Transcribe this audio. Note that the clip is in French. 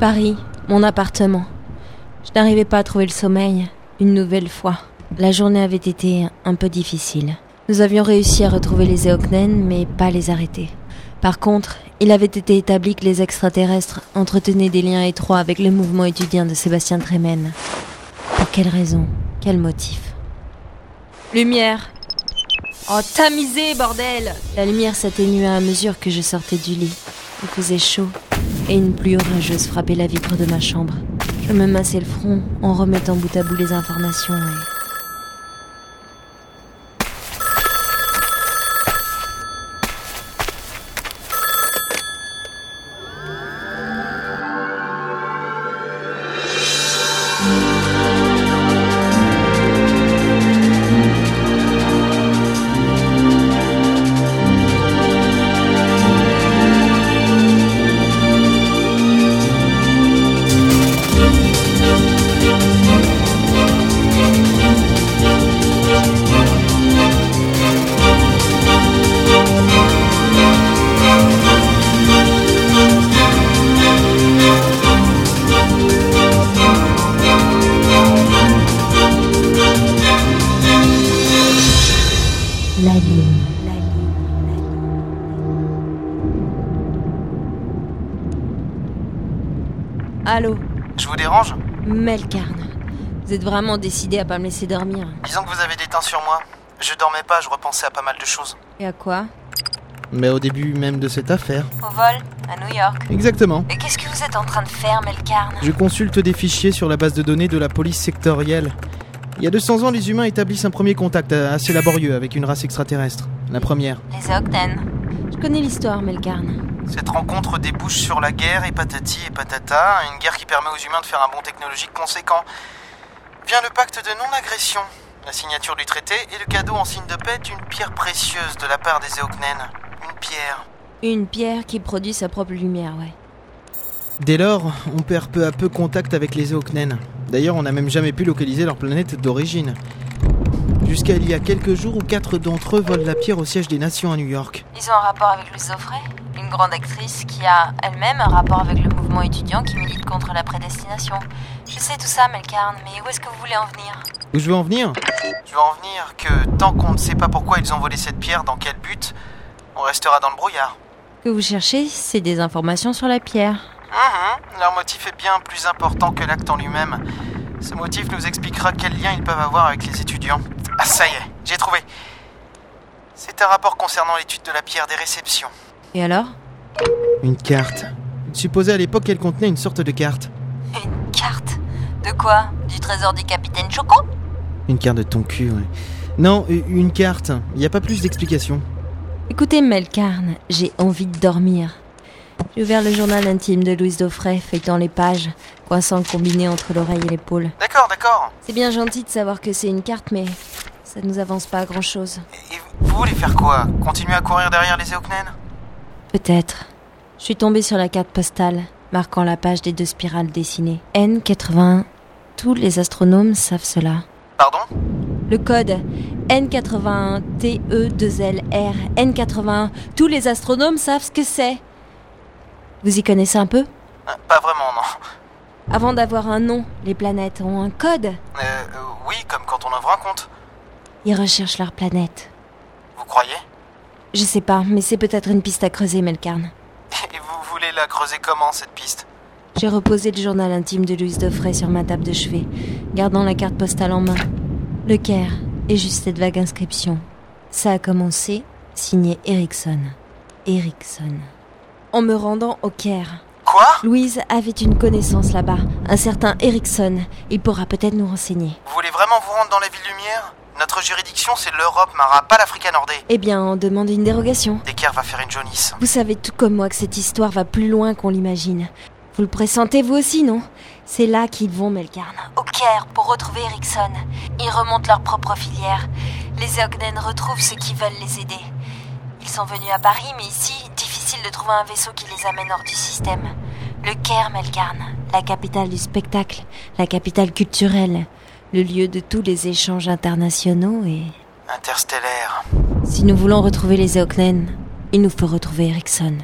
Paris, mon appartement. Je n'arrivais pas à trouver le sommeil, une nouvelle fois. La journée avait été un peu difficile. Nous avions réussi à retrouver les Eoknen, mais pas les arrêter. Par contre, il avait été établi que les extraterrestres entretenaient des liens étroits avec le mouvement étudiant de Sébastien Tremen. Pour quelle raison? Quel motif? Lumière Oh, tamisé, bordel La lumière s'atténua à mesure que je sortais du lit. Il faisait chaud, et une pluie orageuse frappait la vitre de ma chambre. Je me massais le front en remettant bout à bout les informations et... Allô, Je vous dérange Melkarn. Vous êtes vraiment décidé à pas me laisser dormir. Disons que vous avez des teints sur moi. Je dormais pas, je repensais à pas mal de choses. Et à quoi Mais au début même de cette affaire. Au vol, à New York. Exactement. Et qu'est-ce que vous êtes en train de faire, Melkarn Je consulte des fichiers sur la base de données de la police sectorielle. Il y a 200 ans, les humains établissent un premier contact assez laborieux avec une race extraterrestre. La première. Les Octen. Je connais l'histoire, Melkarn. Cette rencontre débouche sur la guerre et patati et patata, une guerre qui permet aux humains de faire un bond technologique conséquent. Vient le pacte de non-agression, la signature du traité et le cadeau en signe de paix d'une pierre précieuse de la part des Eoknen. Une pierre. Une pierre qui produit sa propre lumière, ouais. Dès lors, on perd peu à peu contact avec les Eoknen. D'ailleurs, on n'a même jamais pu localiser leur planète d'origine. Jusqu'à il y a quelques jours où quatre d'entre eux volent la pierre au siège des Nations à New York. Ils ont un rapport avec Offray, une grande actrice qui a elle-même un rapport avec le mouvement étudiant qui milite contre la prédestination. Je sais tout ça, Melkarn, mais où est-ce que vous voulez en venir? Où je veux en venir? Je veux en venir que tant qu'on ne sait pas pourquoi ils ont volé cette pierre, dans quel but, on restera dans le brouillard. Ce que vous cherchez, c'est des informations sur la pierre. Mhm, Leur motif est bien plus important que l'acte en lui-même. Ce motif nous expliquera quel lien ils peuvent avoir avec les étudiants. Ah, ça y est, j'ai trouvé. C'est un rapport concernant l'étude de la pierre des réceptions. Et alors? Une carte. Il supposait à l'époque qu'elle contenait une sorte de carte. Une carte? De quoi? Du trésor du capitaine Choco Une carte de ton cul, ouais. Non, une carte. Il n'y a pas plus d'explications. Écoutez, Melkarn, j'ai envie de dormir. J'ai ouvert le journal intime de Louise Daufray, feuilletant les pages, coinçant le combiné entre l'oreille et l'épaule. D'accord, d'accord. C'est bien gentil de savoir que c'est une carte, mais ça nous avance pas à grand chose. Et vous voulez faire quoi? Continuer à courir derrière les Eoknen? Peut-être. Je suis tombée sur la carte postale, marquant la page des deux spirales dessinées. N81. Tous les astronomes savent cela. Pardon? Le code N81TE2LR. N81. Tous les astronomes savent ce que c'est. Vous y connaissez un peu? Euh, Pas vraiment, non. Avant d'avoir un nom, les planètes ont un code. Euh, euh, oui, comme quand on ouvre un compte. Ils recherchent leur planète. Vous croyez? Je sais pas, mais c'est peut-être une piste à creuser, Melkarn. Et vous voulez la creuser comment, cette piste? J'ai reposé le journal intime de Louise Daufray sur ma table de chevet, gardant la carte postale en main. Le Caire, et juste cette vague inscription. Ça a commencé, signé Erickson. Erickson. En me rendant au Caire, Quoi? Louise avait une connaissance là-bas, un certain Erickson. Il pourra peut-être nous renseigner. Vous voulez vraiment vous rendre dans la ville lumière Notre juridiction, c'est l'Europe, Mara, pas l'Afrique Nordée. Eh bien, on demande une dérogation. Decker va faire une jaunisse. Vous savez tout comme moi que cette histoire va plus loin qu'on l'imagine. Vous le pressentez vous aussi, non? C'est là qu'ils vont, Melkarn. Au Caire, pour retrouver Erickson. Ils remontent leur propre filière. Les Ogden retrouvent ceux qui veulent les aider. Ils sont venus à Paris, mais ici, difficile de trouver un vaisseau qui les amène hors du système. Le Caire, Melkarn, la capitale du spectacle, la capitale culturelle, le lieu de tous les échanges internationaux et... Interstellaire. Si nous voulons retrouver les Eoknen, il nous faut retrouver Erickson.